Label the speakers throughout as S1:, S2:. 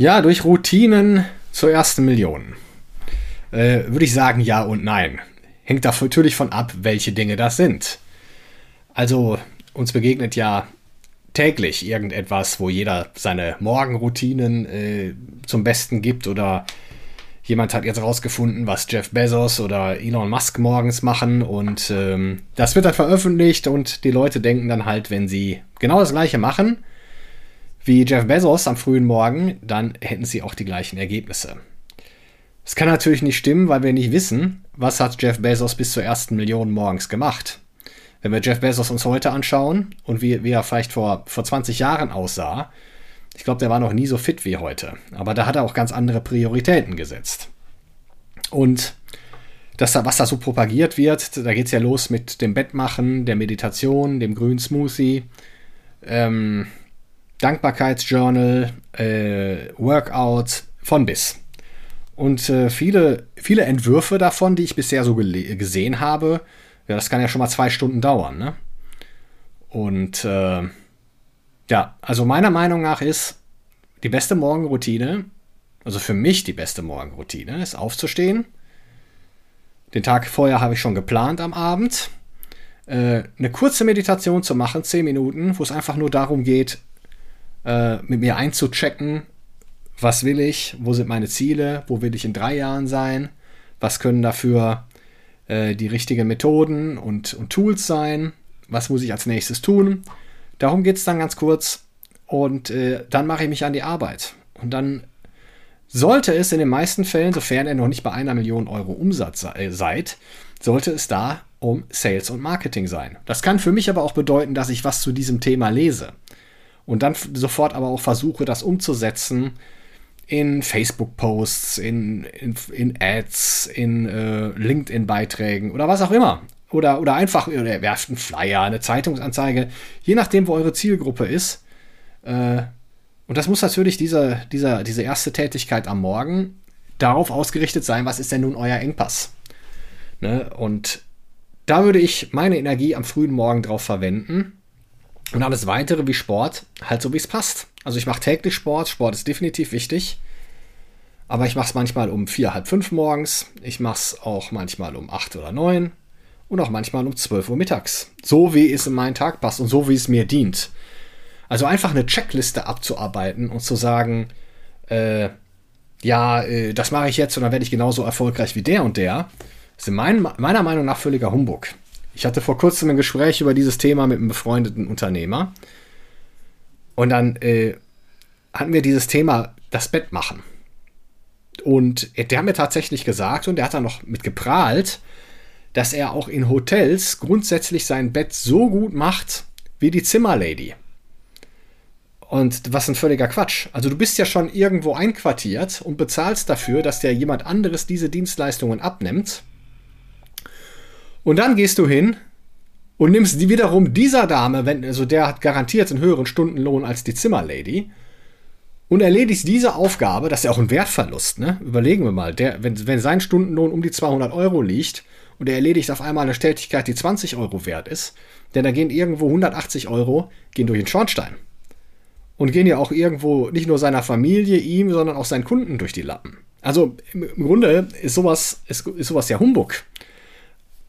S1: Ja, durch Routinen zur ersten Million. Äh, Würde ich sagen ja und nein. Hängt da natürlich von ab, welche Dinge das sind. Also, uns begegnet ja täglich irgendetwas, wo jeder seine Morgenroutinen äh, zum Besten gibt oder jemand hat jetzt rausgefunden, was Jeff Bezos oder Elon Musk morgens machen und ähm, das wird dann veröffentlicht und die Leute denken dann halt, wenn sie genau das gleiche machen, wie Jeff Bezos am frühen Morgen, dann hätten sie auch die gleichen Ergebnisse. Das kann natürlich nicht stimmen, weil wir nicht wissen, was hat Jeff Bezos bis zur ersten Million morgens gemacht. Wenn wir Jeff Bezos uns heute anschauen und wie, wie er vielleicht vor, vor 20 Jahren aussah, ich glaube, der war noch nie so fit wie heute. Aber da hat er auch ganz andere Prioritäten gesetzt. Und das, was da so propagiert wird, da geht es ja los mit dem Bettmachen, der Meditation, dem grünen Smoothie, ähm, Dankbarkeitsjournal, äh, Workout, von bis. Und äh, viele, viele Entwürfe davon, die ich bisher so gesehen habe, ja, das kann ja schon mal zwei Stunden dauern. Ne? Und äh, ja, also meiner Meinung nach ist die beste Morgenroutine, also für mich die beste Morgenroutine, ist aufzustehen. Den Tag vorher habe ich schon geplant am Abend. Äh, eine kurze Meditation zu machen, zehn Minuten, wo es einfach nur darum geht, äh, mit mir einzuchecken, was will ich, wo sind meine Ziele, wo will ich in drei Jahren sein, was können dafür äh, die richtigen Methoden und, und Tools sein, was muss ich als nächstes tun. Darum geht es dann ganz kurz und äh, dann mache ich mich an die Arbeit. Und dann sollte es in den meisten Fällen, sofern ihr noch nicht bei einer Million Euro Umsatz äh, seid, sollte es da um Sales und Marketing sein. Das kann für mich aber auch bedeuten, dass ich was zu diesem Thema lese und dann sofort aber auch versuche, das umzusetzen in Facebook-Posts, in, in, in, Ads, in äh, LinkedIn-Beiträgen oder was auch immer. Oder, oder einfach, oder werft einen Flyer, eine Zeitungsanzeige, je nachdem, wo eure Zielgruppe ist. Äh, und das muss natürlich diese, dieser, diese erste Tätigkeit am Morgen darauf ausgerichtet sein, was ist denn nun euer Engpass? Ne? Und da würde ich meine Energie am frühen Morgen drauf verwenden und alles weitere wie Sport, halt so wie es passt. Also ich mache täglich Sport, Sport ist definitiv wichtig. Aber ich mache es manchmal um vier, halb fünf morgens. Ich mache es auch manchmal um acht oder neun. Und auch manchmal um 12 Uhr mittags. So wie es in meinen Tag passt und so wie es mir dient. Also einfach eine Checkliste abzuarbeiten und zu sagen, äh, ja, äh, das mache ich jetzt und dann werde ich genauso erfolgreich wie der und der. Ist mein, meiner Meinung nach völliger Humbug. Ich hatte vor kurzem ein Gespräch über dieses Thema mit einem befreundeten Unternehmer. Und dann äh, hatten wir dieses Thema das Bett machen. Und der hat mir tatsächlich gesagt, und der hat dann noch mit geprahlt, dass er auch in Hotels grundsätzlich sein Bett so gut macht wie die Zimmerlady. Und was ein völliger Quatsch. Also du bist ja schon irgendwo einquartiert und bezahlst dafür, dass der jemand anderes diese Dienstleistungen abnimmt. Und dann gehst du hin und nimmst die wiederum dieser Dame, wenn, also der hat garantiert einen höheren Stundenlohn als die Zimmerlady, und erledigst diese Aufgabe, das ist ja auch ein Wertverlust, ne? Überlegen wir mal, der, wenn, wenn sein Stundenlohn um die 200 Euro liegt und er erledigt auf einmal eine Tätigkeit, die 20 Euro wert ist, denn da gehen irgendwo 180 Euro, gehen durch den Schornstein. Und gehen ja auch irgendwo nicht nur seiner Familie, ihm, sondern auch seinen Kunden durch die Lappen. Also im, Grunde ist sowas, ist, ist sowas ja Humbug.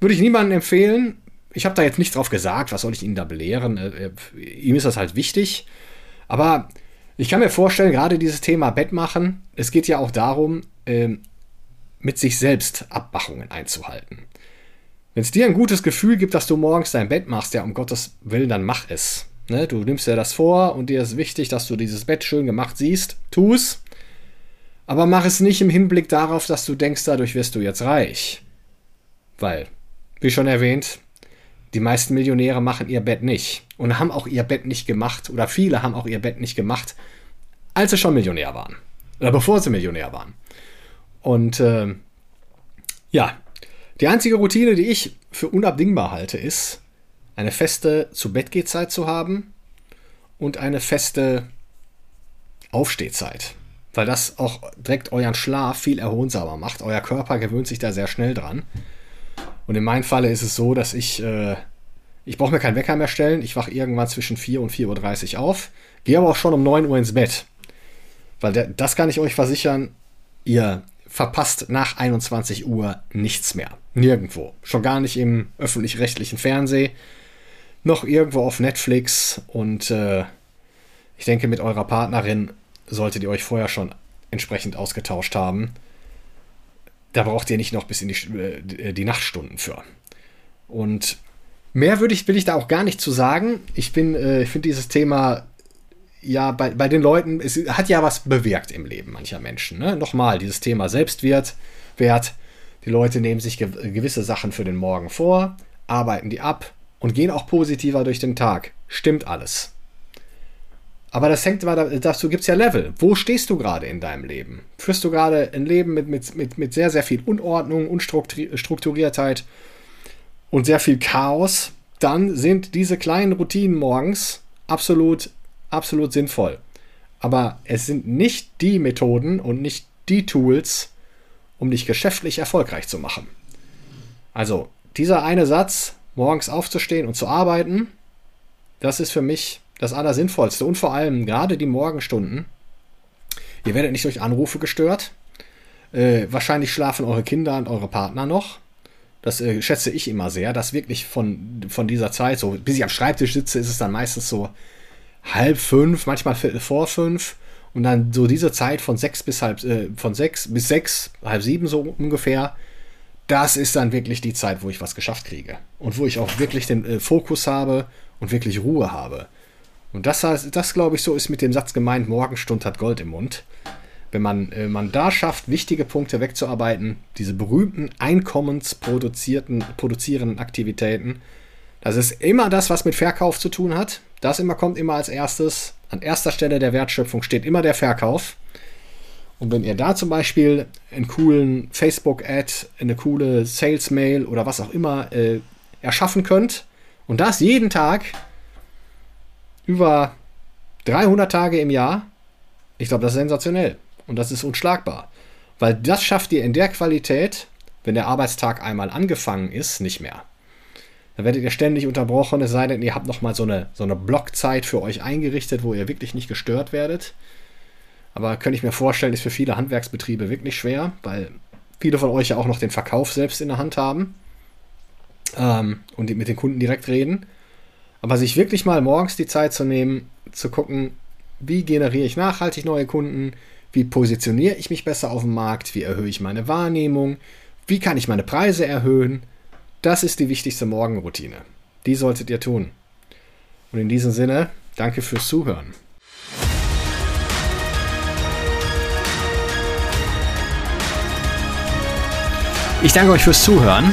S1: Würde ich niemandem empfehlen. Ich habe da jetzt nicht drauf gesagt, was soll ich Ihnen da belehren. Äh, äh, ihm ist das halt wichtig. Aber ich kann mir vorstellen, gerade dieses Thema Bett machen, es geht ja auch darum, äh, mit sich selbst Abmachungen einzuhalten. Wenn es dir ein gutes Gefühl gibt, dass du morgens dein Bett machst, ja, um Gottes Willen, dann mach es. Ne? Du nimmst dir das vor und dir ist wichtig, dass du dieses Bett schön gemacht siehst. Tu es. Aber mach es nicht im Hinblick darauf, dass du denkst, dadurch wirst du jetzt reich. Weil wie schon erwähnt, die meisten Millionäre machen ihr Bett nicht und haben auch ihr Bett nicht gemacht oder viele haben auch ihr Bett nicht gemacht, als sie schon Millionär waren oder bevor sie Millionär waren. Und äh, ja, die einzige Routine, die ich für unabdingbar halte, ist, eine feste zu Bett Zeit zu haben und eine feste Aufstehzeit. Weil das auch direkt euren Schlaf viel erholsamer macht. Euer Körper gewöhnt sich da sehr schnell dran. Und in meinem Falle ist es so, dass ich, äh, ich brauche mir keinen Wecker mehr stellen. Ich wache irgendwann zwischen 4 und 4.30 Uhr auf. Gehe aber auch schon um 9 Uhr ins Bett. Weil der, das kann ich euch versichern, ihr verpasst nach 21 Uhr nichts mehr. Nirgendwo. Schon gar nicht im öffentlich-rechtlichen Fernsehen. Noch irgendwo auf Netflix. Und äh, ich denke, mit eurer Partnerin solltet ihr euch vorher schon entsprechend ausgetauscht haben. Da braucht ihr nicht noch bis in die, äh, die Nachtstunden für. Und mehr würde ich, will ich da auch gar nicht zu sagen. Ich bin, äh, ich finde dieses Thema ja bei, bei den Leuten, es hat ja was bewirkt im Leben mancher Menschen. Ne? Nochmal, dieses Thema Selbstwert, Wert. Die Leute nehmen sich gewisse Sachen für den Morgen vor, arbeiten die ab und gehen auch positiver durch den Tag. Stimmt alles. Aber das hängt dazu gibt es ja Level. Wo stehst du gerade in deinem Leben? Führst du gerade ein Leben mit, mit, mit, mit sehr, sehr viel Unordnung, Unstrukturiertheit und sehr viel Chaos? Dann sind diese kleinen Routinen morgens absolut, absolut sinnvoll. Aber es sind nicht die Methoden und nicht die Tools, um dich geschäftlich erfolgreich zu machen. Also, dieser eine Satz, morgens aufzustehen und zu arbeiten, das ist für mich das Allersinnvollste. Und vor allem gerade die Morgenstunden. Ihr werdet nicht durch Anrufe gestört. Äh, wahrscheinlich schlafen eure Kinder und eure Partner noch. Das äh, schätze ich immer sehr, dass wirklich von, von dieser Zeit, so bis ich am Schreibtisch sitze, ist es dann meistens so halb fünf, manchmal viertel vor fünf. Und dann so diese Zeit von sechs bis halb, äh, von sechs bis sechs, halb sieben so ungefähr, das ist dann wirklich die Zeit, wo ich was geschafft kriege. Und wo ich auch wirklich den äh, Fokus habe und wirklich Ruhe habe. Und das, das glaube ich, so ist mit dem Satz gemeint, Morgenstund hat Gold im Mund. Wenn man, äh, man da schafft, wichtige Punkte wegzuarbeiten, diese berühmten einkommensproduzierten produzierenden Aktivitäten, das ist immer das, was mit Verkauf zu tun hat. Das immer kommt immer als erstes. An erster Stelle der Wertschöpfung steht immer der Verkauf. Und wenn ihr da zum Beispiel einen coolen Facebook-Ad, eine coole Sales-Mail oder was auch immer äh, erschaffen könnt und das jeden Tag, über 300 Tage im Jahr, ich glaube, das ist sensationell. Und das ist unschlagbar. Weil das schafft ihr in der Qualität, wenn der Arbeitstag einmal angefangen ist, nicht mehr. Da werdet ihr ständig unterbrochen, es sei denn, ihr habt nochmal so eine, so eine Blockzeit für euch eingerichtet, wo ihr wirklich nicht gestört werdet. Aber könnte ich mir vorstellen, ist für viele Handwerksbetriebe wirklich schwer, weil viele von euch ja auch noch den Verkauf selbst in der Hand haben ähm, und mit den Kunden direkt reden. Aber sich wirklich mal morgens die Zeit zu nehmen, zu gucken, wie generiere ich nachhaltig neue Kunden, wie positioniere ich mich besser auf dem Markt, wie erhöhe ich meine Wahrnehmung, wie kann ich meine Preise erhöhen, das ist die wichtigste Morgenroutine. Die solltet ihr tun. Und in diesem Sinne, danke fürs Zuhören. Ich danke euch fürs Zuhören.